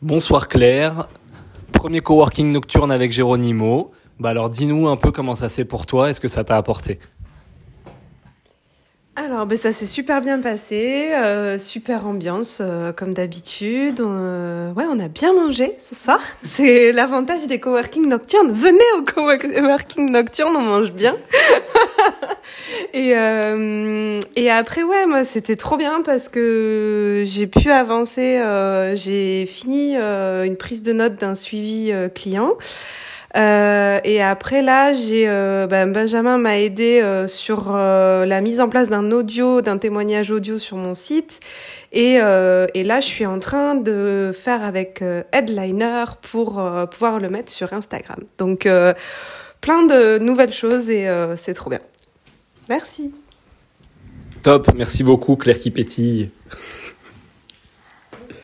Bonsoir Claire. Premier coworking nocturne avec Géronimo. Bah alors dis-nous un peu comment ça s'est pour toi, est-ce que ça t'a apporté alors, ben, ça s'est super bien passé, euh, super ambiance euh, comme d'habitude. Euh, ouais, on a bien mangé ce soir. C'est l'avantage des coworking nocturnes. Venez au coworking nocturne, on mange bien. Et et après, ouais, moi c'était trop bien parce que j'ai pu avancer. j'ai fini une prise de notes d'un suivi client. Euh, et après là, euh, ben, Benjamin m'a aidé euh, sur euh, la mise en place d'un audio, d'un témoignage audio sur mon site. Et, et là, je suis en train de faire avec Headliner pour pouvoir le mettre sur Instagram. Donc plein de nouvelles choses et c'est trop bien. Merci. Top, merci beaucoup Claire qui pétille.